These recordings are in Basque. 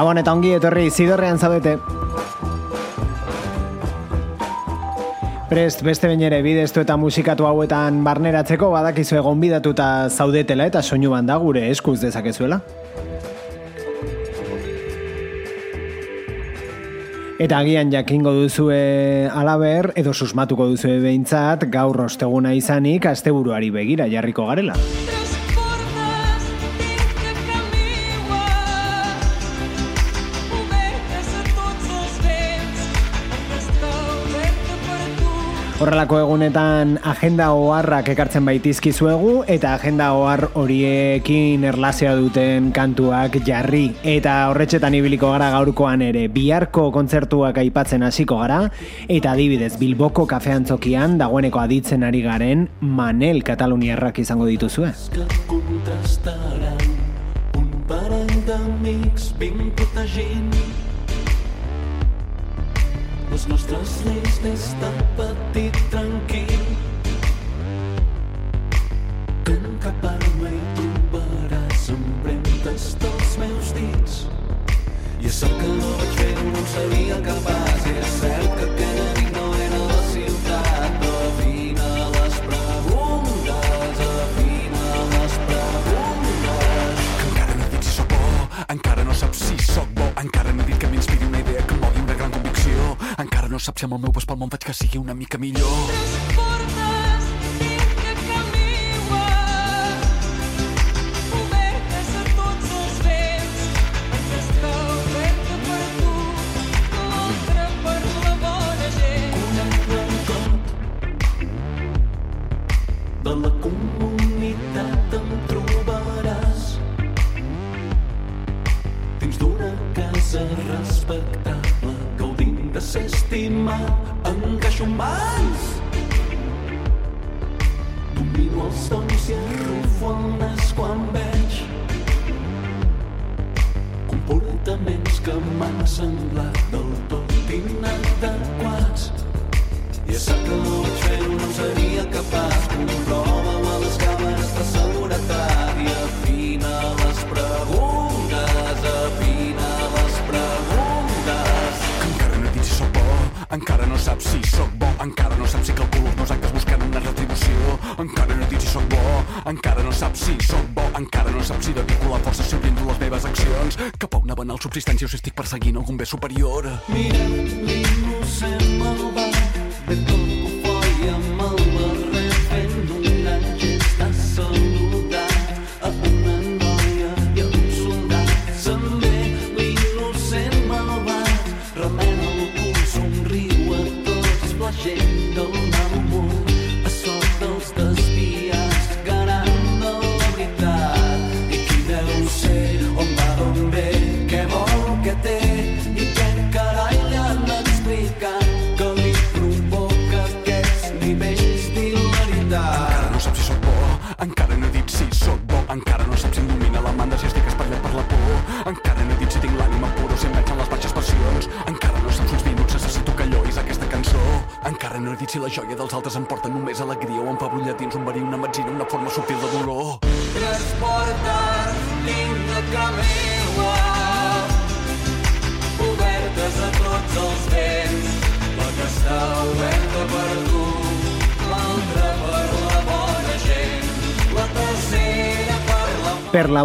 Gabon eta ongi etorri zidorrean zaudete. Prest beste bain ere bideztu eta musikatu hauetan barneratzeko badakizu egon bidatuta zaudetela eta soinu da gure eskuz dezakezuela. Eta agian jakingo duzue alaber edo susmatuko duzue behintzat gaur osteguna izanik asteburuari begira jarriko garela. Horrelako egunetan agenda oharrak ekartzen baitizkizuegu eta agenda ohar horiekin erlazioa duten kantuak jarri eta horretxetan ibiliko gara gaurkoan ere biharko kontzertuak aipatzen hasiko gara eta adibidez Bilboko kafeantzokian dagoeneko aditzen ari garen Manel Kataluniarrak izango dituzue. Un ben protegint les nostres lleis des de petit tranquil. Que en cap arma hi trobaràs empremtes dels meus dits. I és cert que no vaig fer-ho, no seria capaç. És cert no saps si amb el meu pas pel món faig que sigui una mica millor. sap si sóc bo, encara no saps si dedico la força si oriento les meves accions cap a una banal subsistència o si estic perseguint algun bé superior. Mirem l'innocent malvat de tot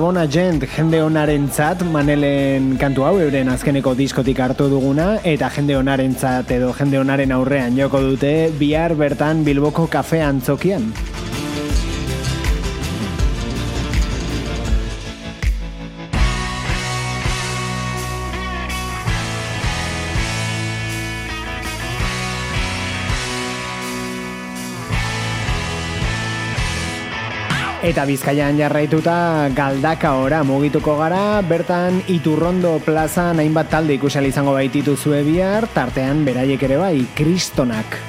bona gent jende honaren tzat, manelen kantu hau euren azkeneko diskotik hartu duguna, eta jende honaren tzat edo jende honaren aurrean joko dute bihar bertan Bilboko kafe antzokian. Eta bizkaian jarraituta galdaka ora mugituko gara, bertan iturrondo plaza hainbat talde ikusal izango baititu zue bihar, tartean beraiek ere bai, kristonak.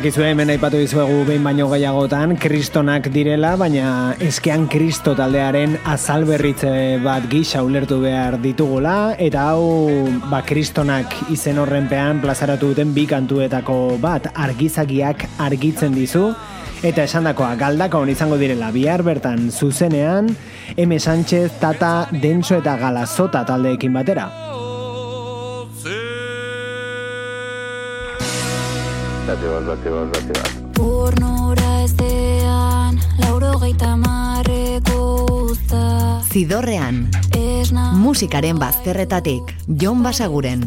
Badakizue hemen aipatu dizuegu behin baino gehiagotan kristonak direla, baina eskean kristo taldearen azalberritze bat gisa ulertu behar ditugula, eta hau ba, kristonak izen horrenpean plazaratu duten bi kantuetako bat argizagiak argitzen dizu, eta esandakoa galdako hon izango direla bihar bertan zuzenean, M. Sánchez, Tata, Denso eta Galazota taldeekin batera. Bate bat, bate bat, bate bat. Urnura ezean, lauro gaita marreko usta. Zidorrean, Esna musikaren bazterretatik, Jon Basaguren.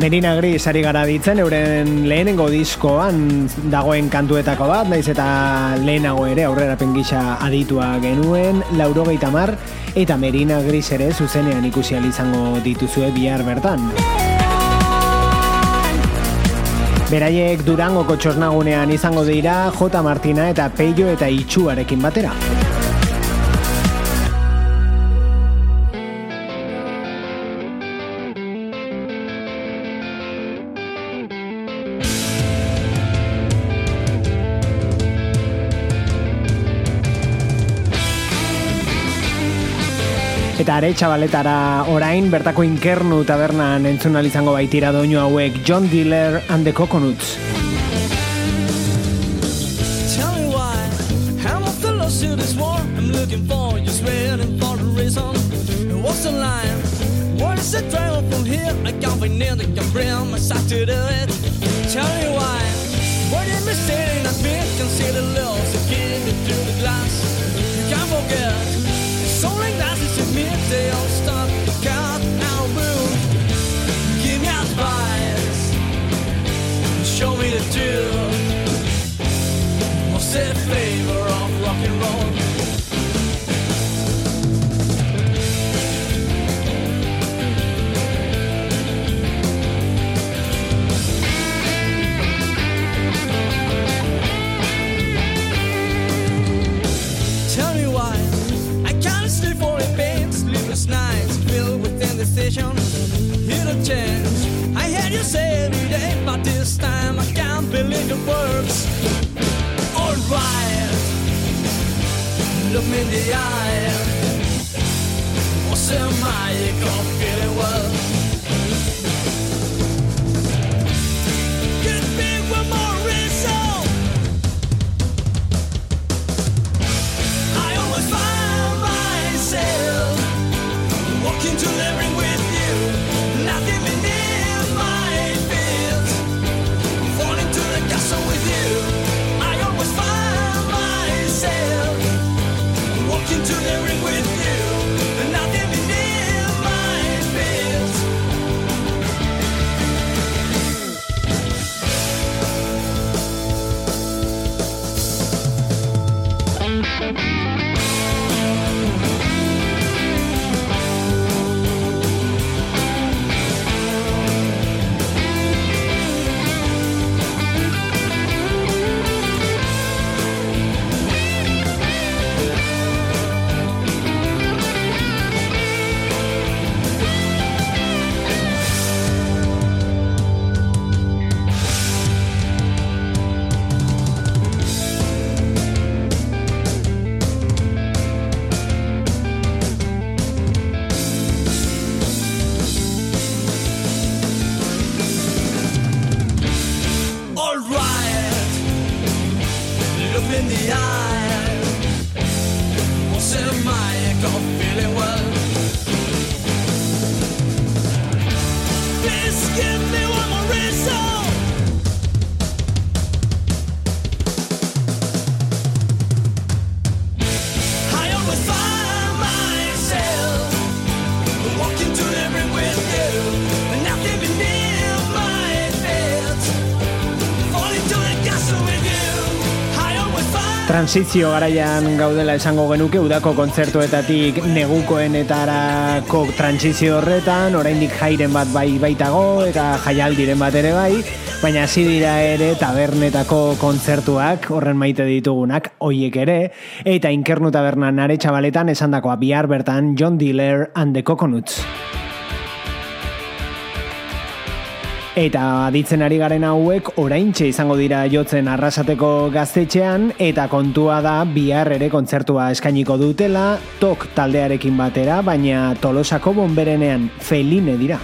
Merina Gris ari gara ditzen, euren lehenengo diskoan dagoen kantuetako bat, naiz eta lehenago ere aurrerapen gisa aditua genuen, laurogeita mar, eta Merina Gris ere zuzenean ikusi izango dituzue bihar bertan. Beraiek Durangoko txosnagunean izango dira J. Martina eta Peio eta Itxuarekin batera. Eta are txabaletara orain bertako inkernu tabernan entzun izango baitira doinu hauek John Diller and the Coconuts. Tell me why I'm a fellow to this war I'm looking for just waiting for a reason What's the line? What is the drive from here? I can't find it, I can bring to do Tell me why What am I saying? I can see the loss again through the glass You can't forget Show me the truth. What's the Change. I hear you say every day, but this time I can't believe it works. Alright, look me in the eye. What's the magic of feeling well? Give me one more. I always find myself walking to the Transizio garaian gaudela esango genuke udako kontzertuetatik negukoenetarako transizio horretan, oraindik jairen bat bai baitago eta jaialdiren bat ere bai, baina hasi dira ere tabernetako kontzertuak, horren maite ditugunak, hoiek ere, eta inkernu tabernan are txabaletan esandakoa bihar bertan John Diller and the Coconuts. Eta aditzen ari garen hauek oraintxe izango dira jotzen arrasateko gaztetxean eta kontua da bihar ere kontzertua eskainiko dutela tok taldearekin batera, baina tolosako bonberenean feline dira.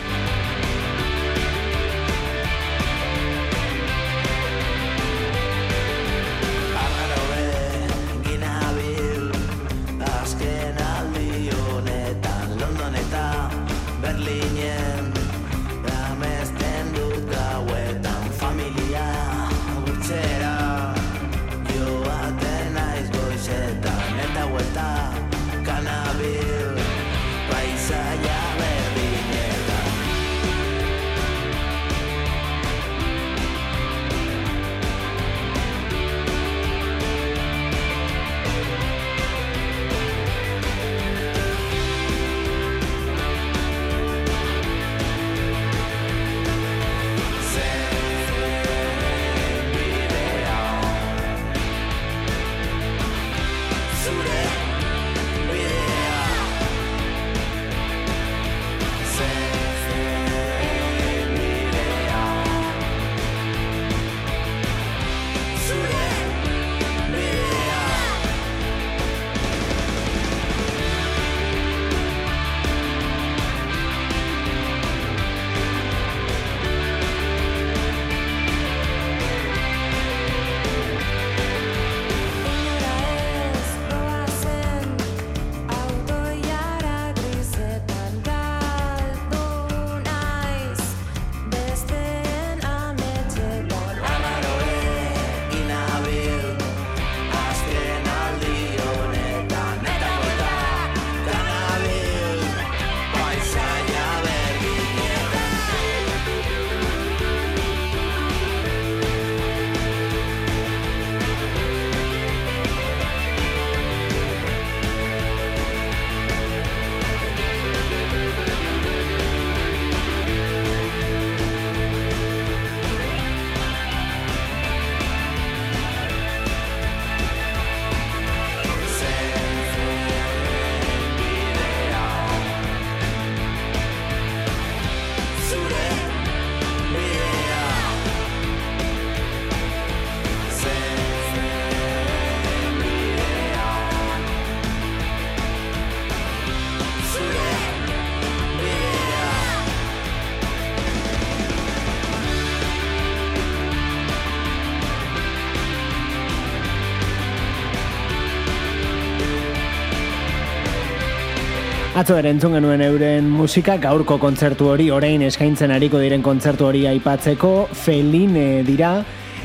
Atzo ere entzun genuen euren musika gaurko kontzertu hori, orain eskaintzen ariko diren kontzertu hori aipatzeko, felin dira,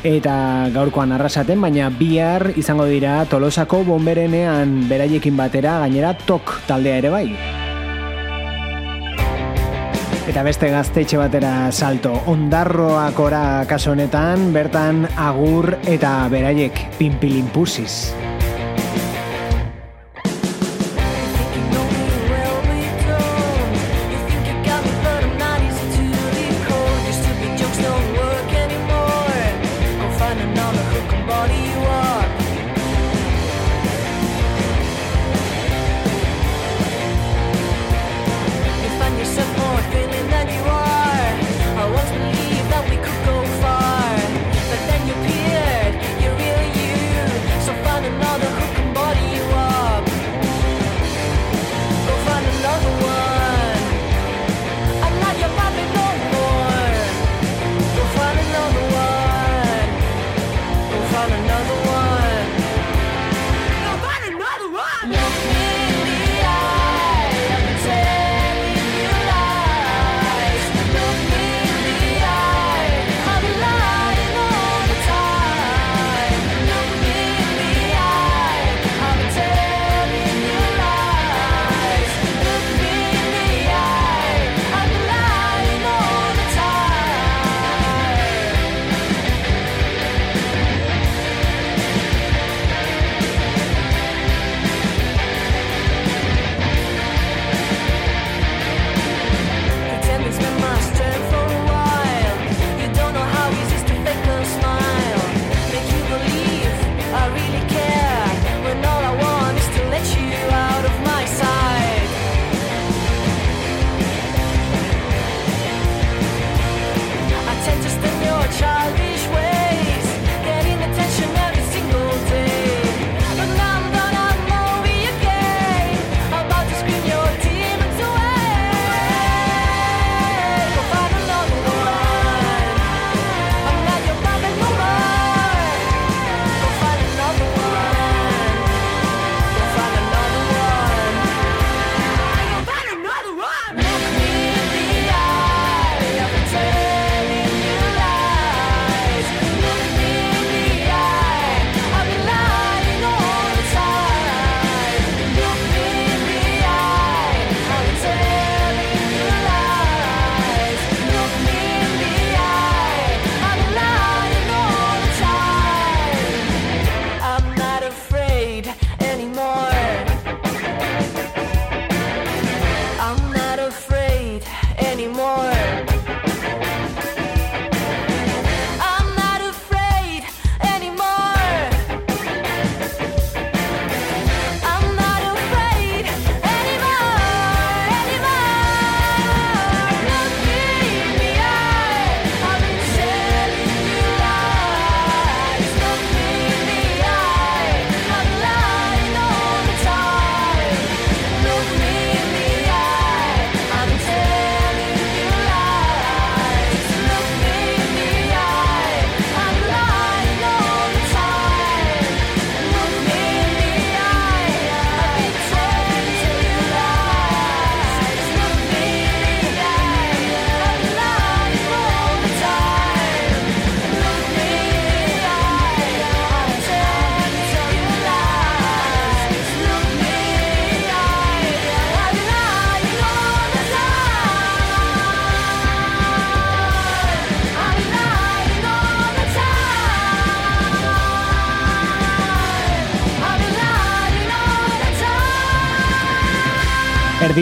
eta gaurkoan arrasaten, baina bihar izango dira tolosako bomberenean beraiekin batera, gainera tok taldea ere bai. Eta beste gaztetxe batera salto, ondarroakora kaso honetan, bertan agur eta beraiek pinpilinpusiz.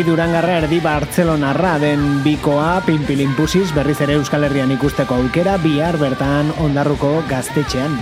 durangarra erdi Bartzelonarra den bikoa pinpilin pusiz berriz ere Euskal Herrian ikusteko aukera bihar bertan ondarruko. Gaztetxean.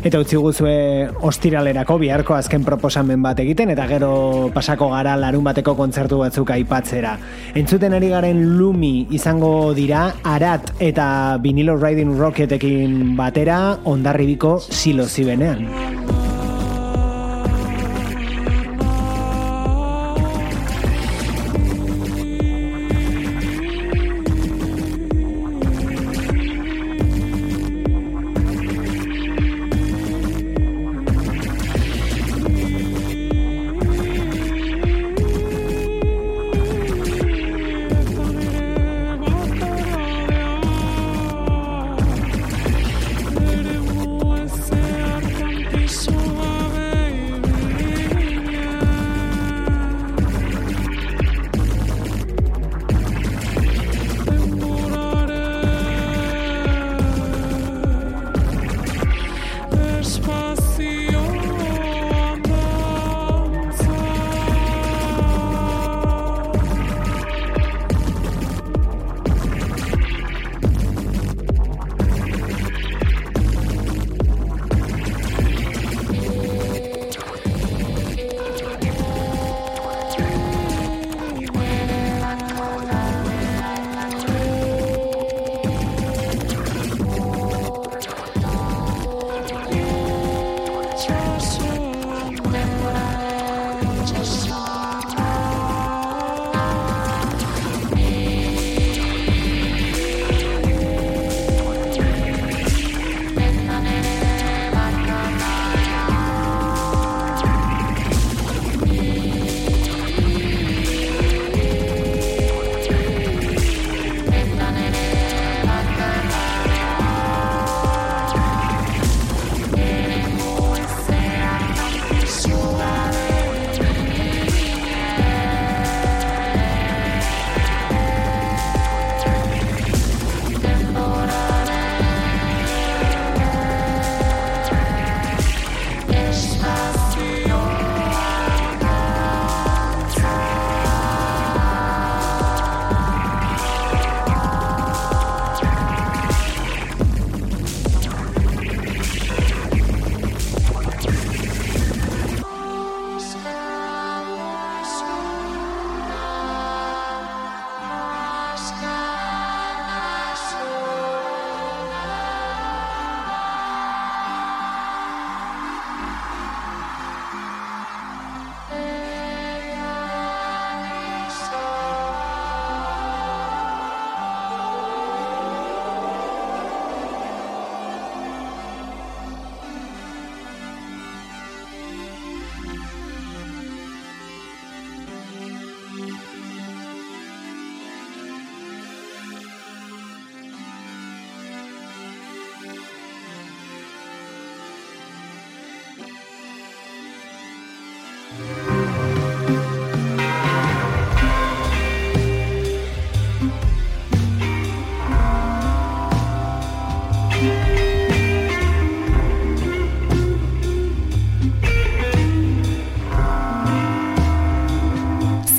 Eta utzi guzue ostiralerako biharko azken proposamen bat egiten eta gero pasako gara larun bateko kontzertu batzuk aipatzera. Entzuten ari garen Lumi izango dira Arat eta Vinilo Riding Rocketekin batera ondarribiko silo zibenean.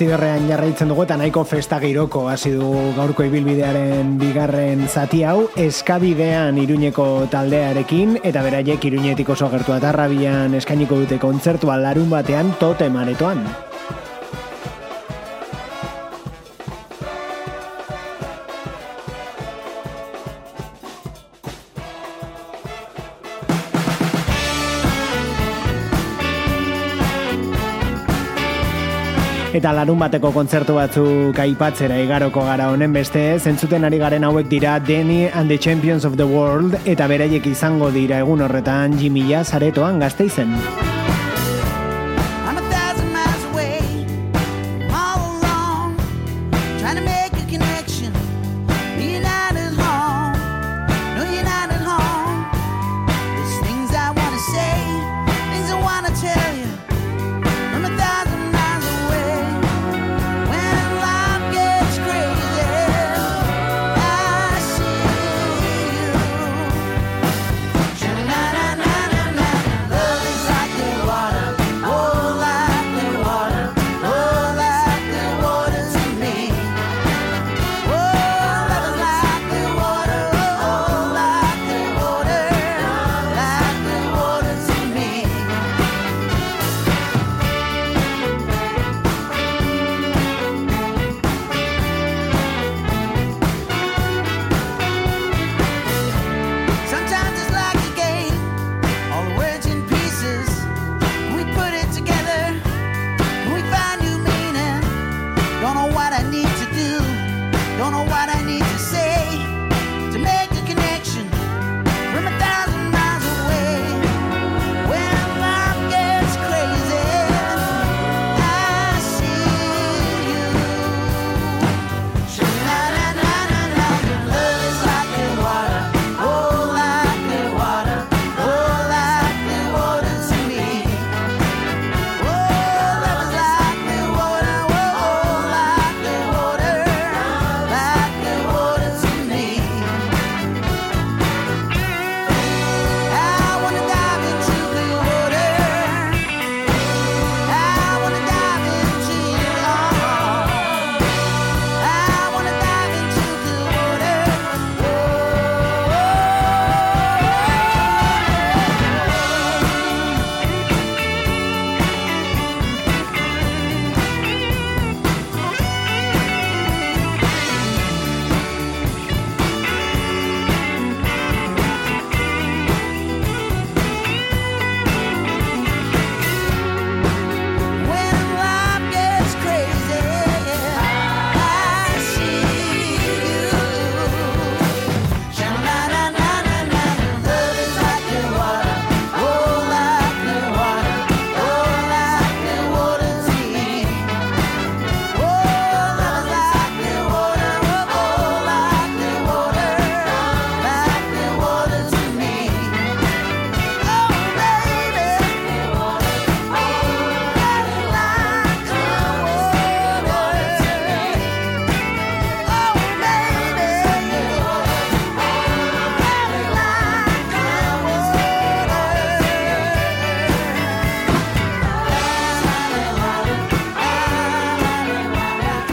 Ziberrean jarraitzen dugu eta nahiko festa giroko hasi du gaurko ibilbidearen bigarren zati hau eskabidean iruñeko taldearekin eta beraiek iruñetik oso gertu atarrabian eskainiko dute kontzertua larun batean tote Eta larun bateko kontzertu batzuk aipatzera igaroko gara honen beste, zentzuten ari garen hauek dira Danny and the Champions of the World eta beraiek izango dira egun horretan Jimmy Zaretoan gazteizen.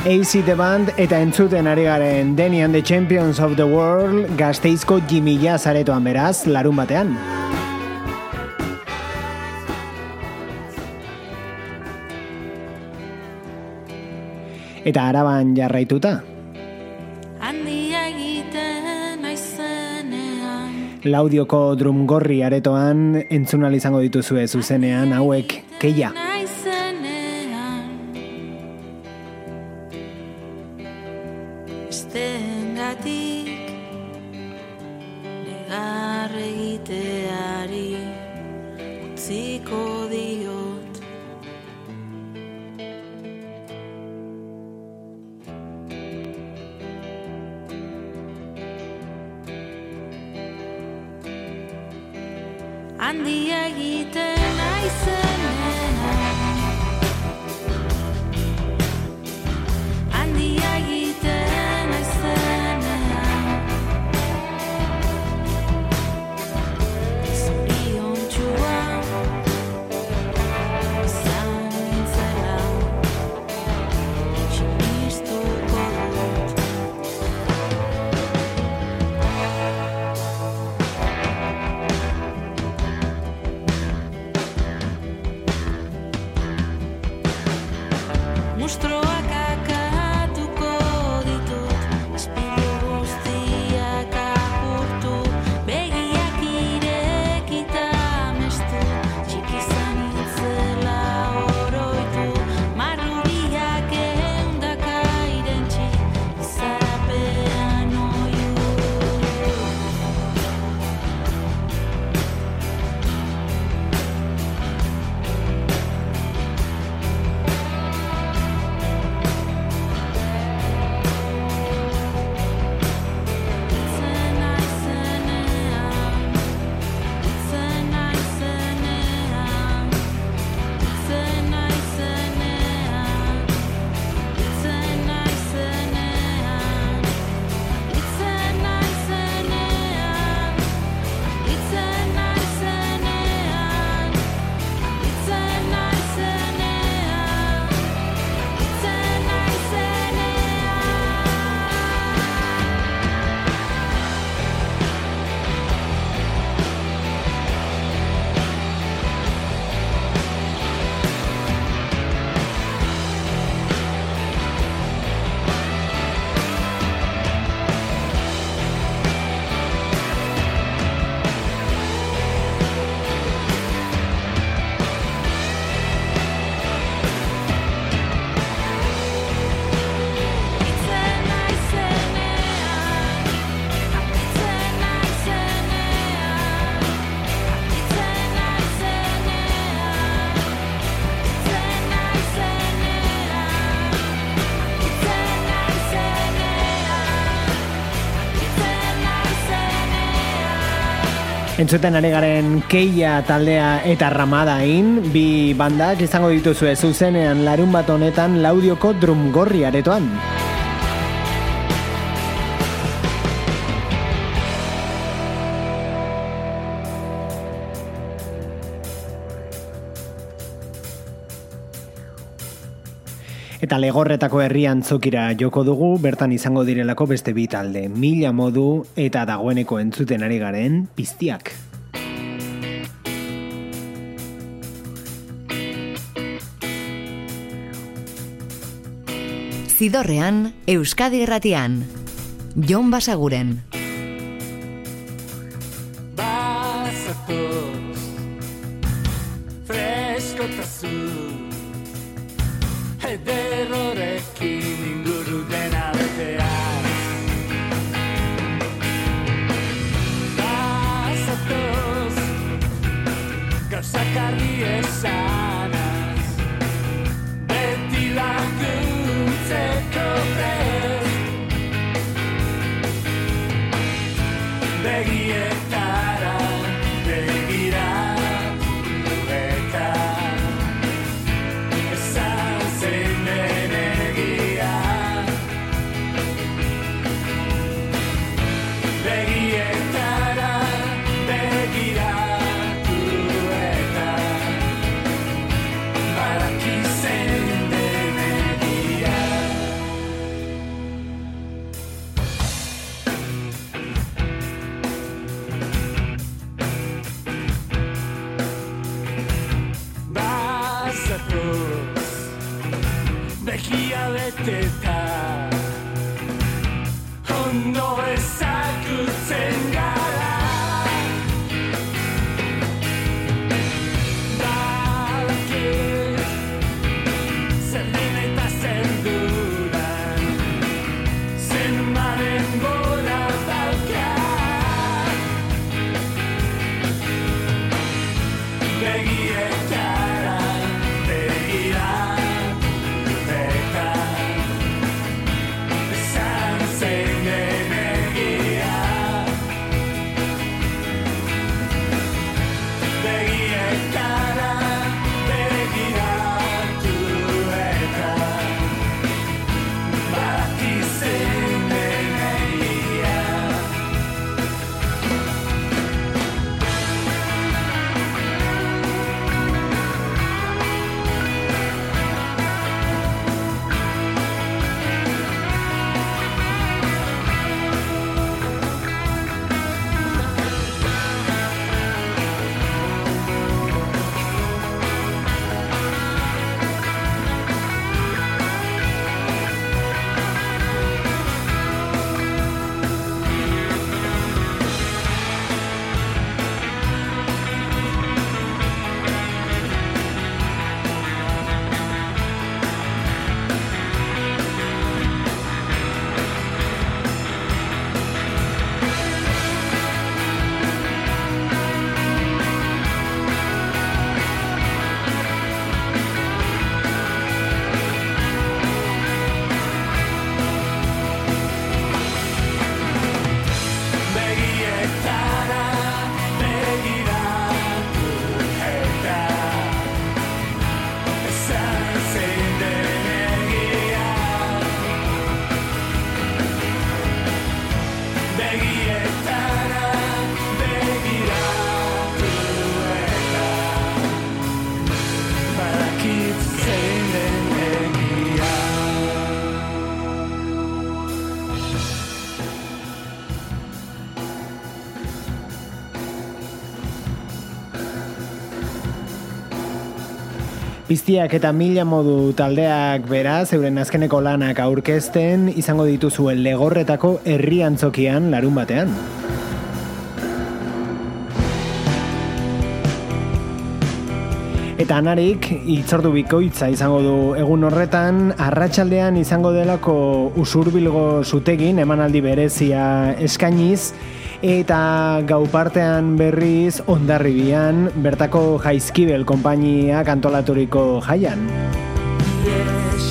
AC The Band eta entzuten ari garen Danny and the Champions of the World gazteizko jimila zaretoan beraz, larun batean. Eta araban jarraituta, Handia egiten naizenean laudioko drumgorri aretoan entzunal izango dituzue zuzenean hauek keia. Entzuten ari garen keia taldea eta ramadain, bi bandak izango dituzue zuzenean larun bat honetan laudioko drumgorri aretoan. Eta legorretako herrian zokira joko dugu, bertan izango direlako beste bi talde, mila modu eta dagoeneko entzuten ari garen piztiak. Zidorrean, Euskadi Erratian. Jon Basaguren. Piztiak eta mila modu taldeak beraz, euren azkeneko lanak aurkezten, izango dituzuen legorretako herri antzokian larun batean. Eta anarik, itzordu bikoitza izango du egun horretan, arratsaldean izango delako usurbilgo zutegin, emanaldi berezia eskainiz, eta gau partean berriz ondarribian, bertako jaizkibel konpainiak antolaturiko jaian. Ies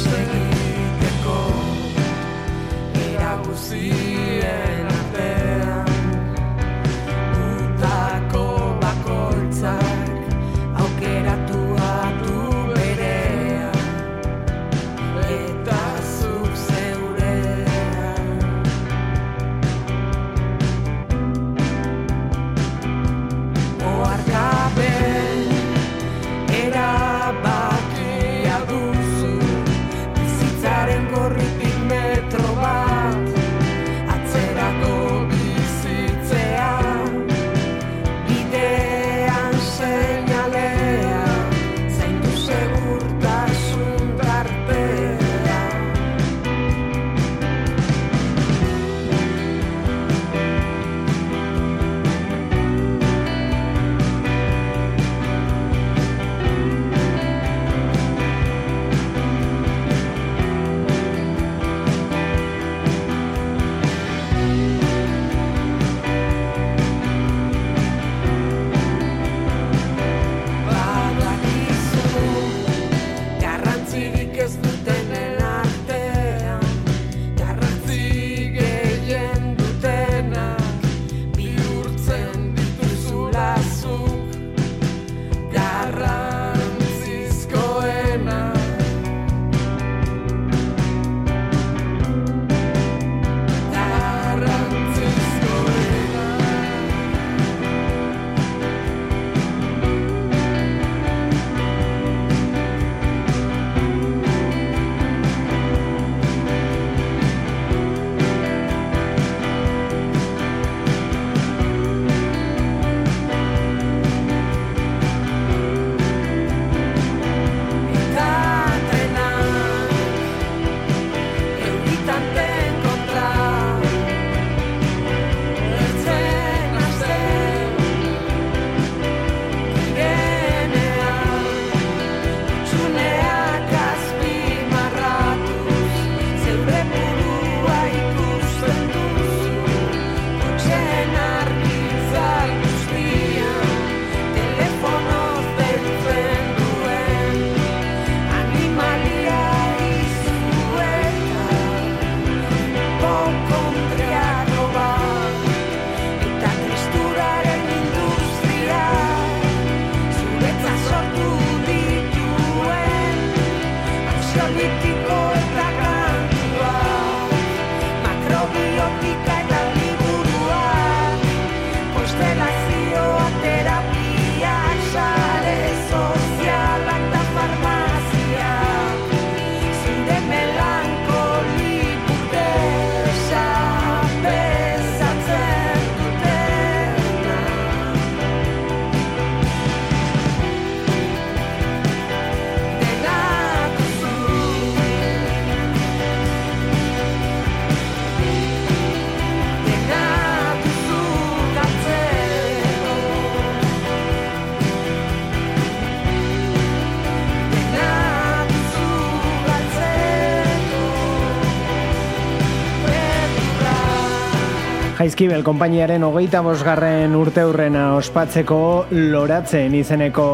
Jaizkibel konpainiaren hogeita bosgarren urte hurrena ospatzeko loratzen izeneko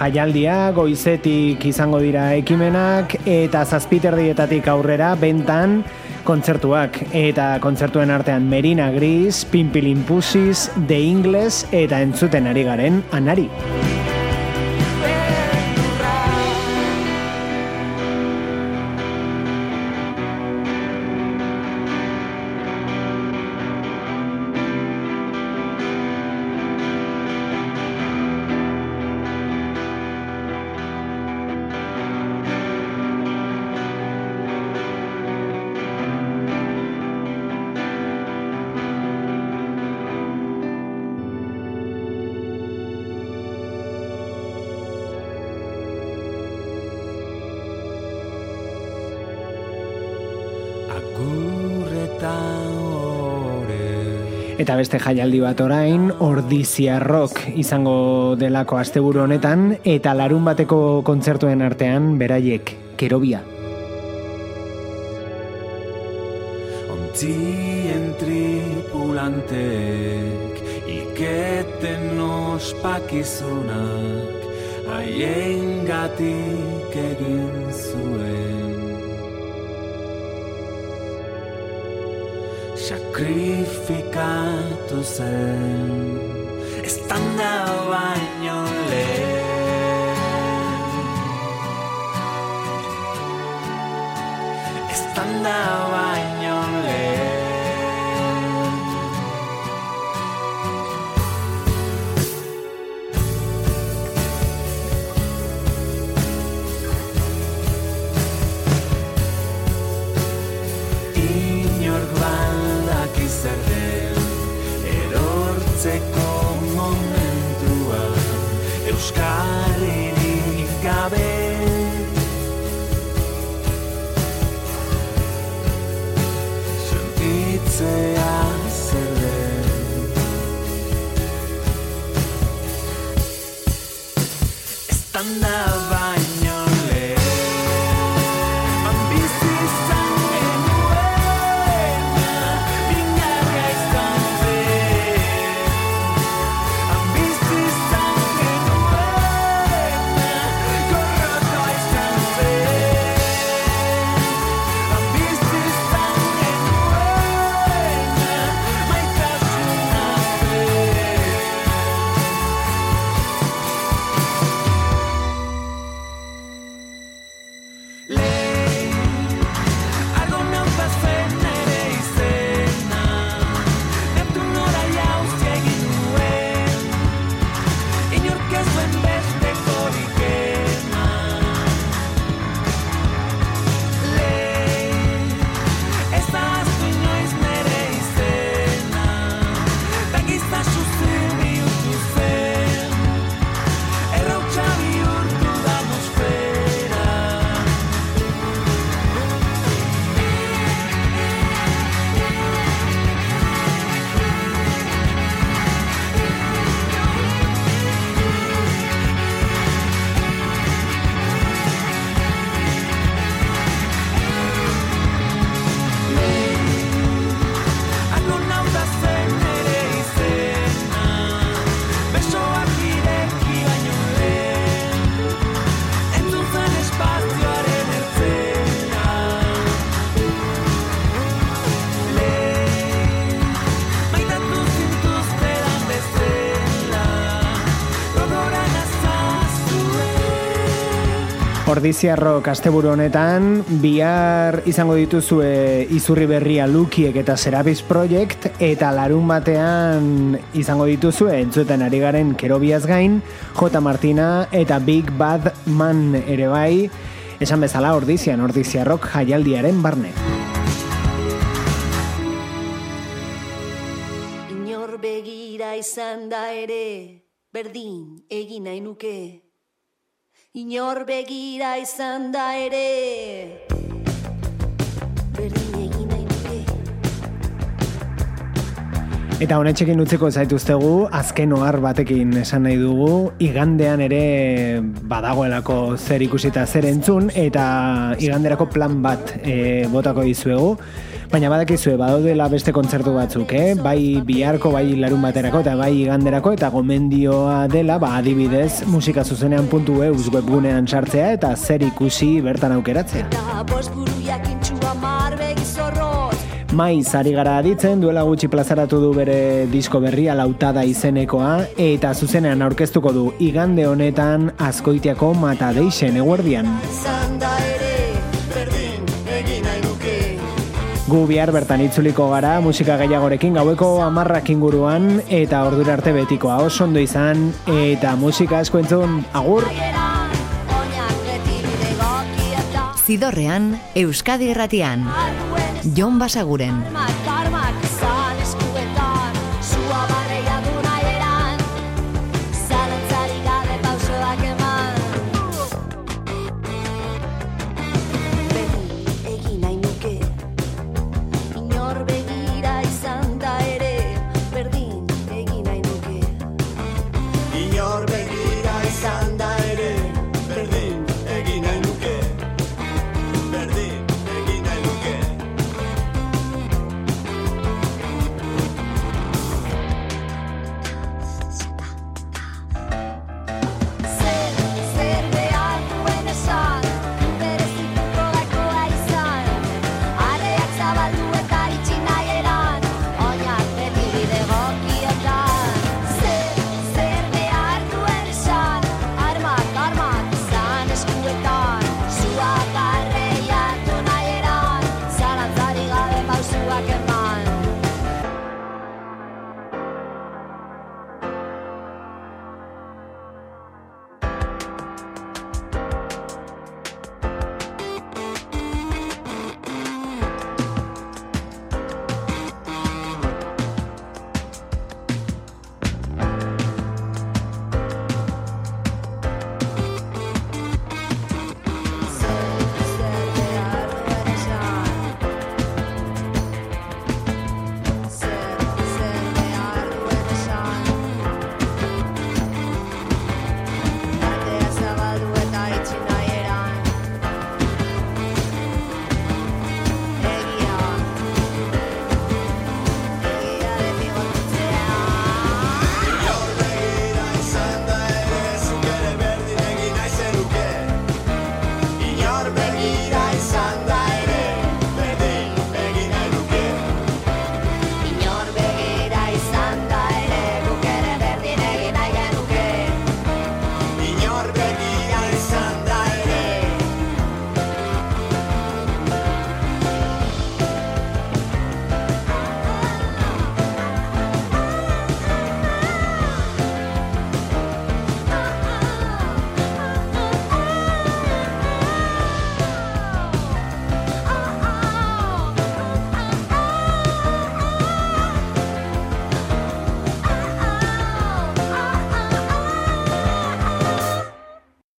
jaialdia, goizetik izango dira ekimenak, eta zazpiterdietatik aurrera bentan kontzertuak. Eta kontzertuen artean Merina Gris, Pimpilin Pusis, The Ingles, eta entzuten ari garen Anari. Eta beste jaialdi bat orain, ordizia rock izango delako asteburu honetan, eta larun bateko kontzertuen artean beraiek, kerobia. Ontzien tripulantek Iketen ospakizunak Haien gatik egin zuen Sakrifikatu zen Estanda baino lehen Estanda baino Euskal Herrik gabe Sentitzea zer den Ordiziarrok asteburu honetan, bihar izango dituzue izurri berria Lukiek eta Serapis Project, eta larun batean izango dituzue entzuten ari garen kerobiaz gain, J. Martina eta Big Bad Man ere bai, esan bezala ordizian, ordiziarrok jaialdiaren barne. Inor begira izan da ere, berdin egin nahi nuke. Inor begira izan da ere, Eta honetxekin utziko zaituztegu, azken ohar batekin esan nahi dugu, igandean ere badagoelako zer ikusita zer entzun, eta iganderako plan bat e, botako dizuegu. Baina badakizue, badaudela beste kontzertu batzuk, eh? Bai biharko, bai larun baterako eta bai iganderako eta gomendioa dela, ba adibidez, musikazuzenean.eus webgunean sartzea eta zer ikusi bertan aukeratzea. Eta bost buru jakintxua marbegi zorrot Maiz ari gara aditzen, duela gutxi plazaratu du bere disko berria lautada izenekoa, eta zuzenean aurkeztuko du igande honetan azkoitiako mata deixen eguerdian. Gu bihar bertan itzuliko gara musika gehiagorekin gaueko amarrak inguruan eta ordura arte betikoa oso ondo izan eta musika asko entzun agur! Zidorrean, Euskadi Erratian. Jon Basaguren.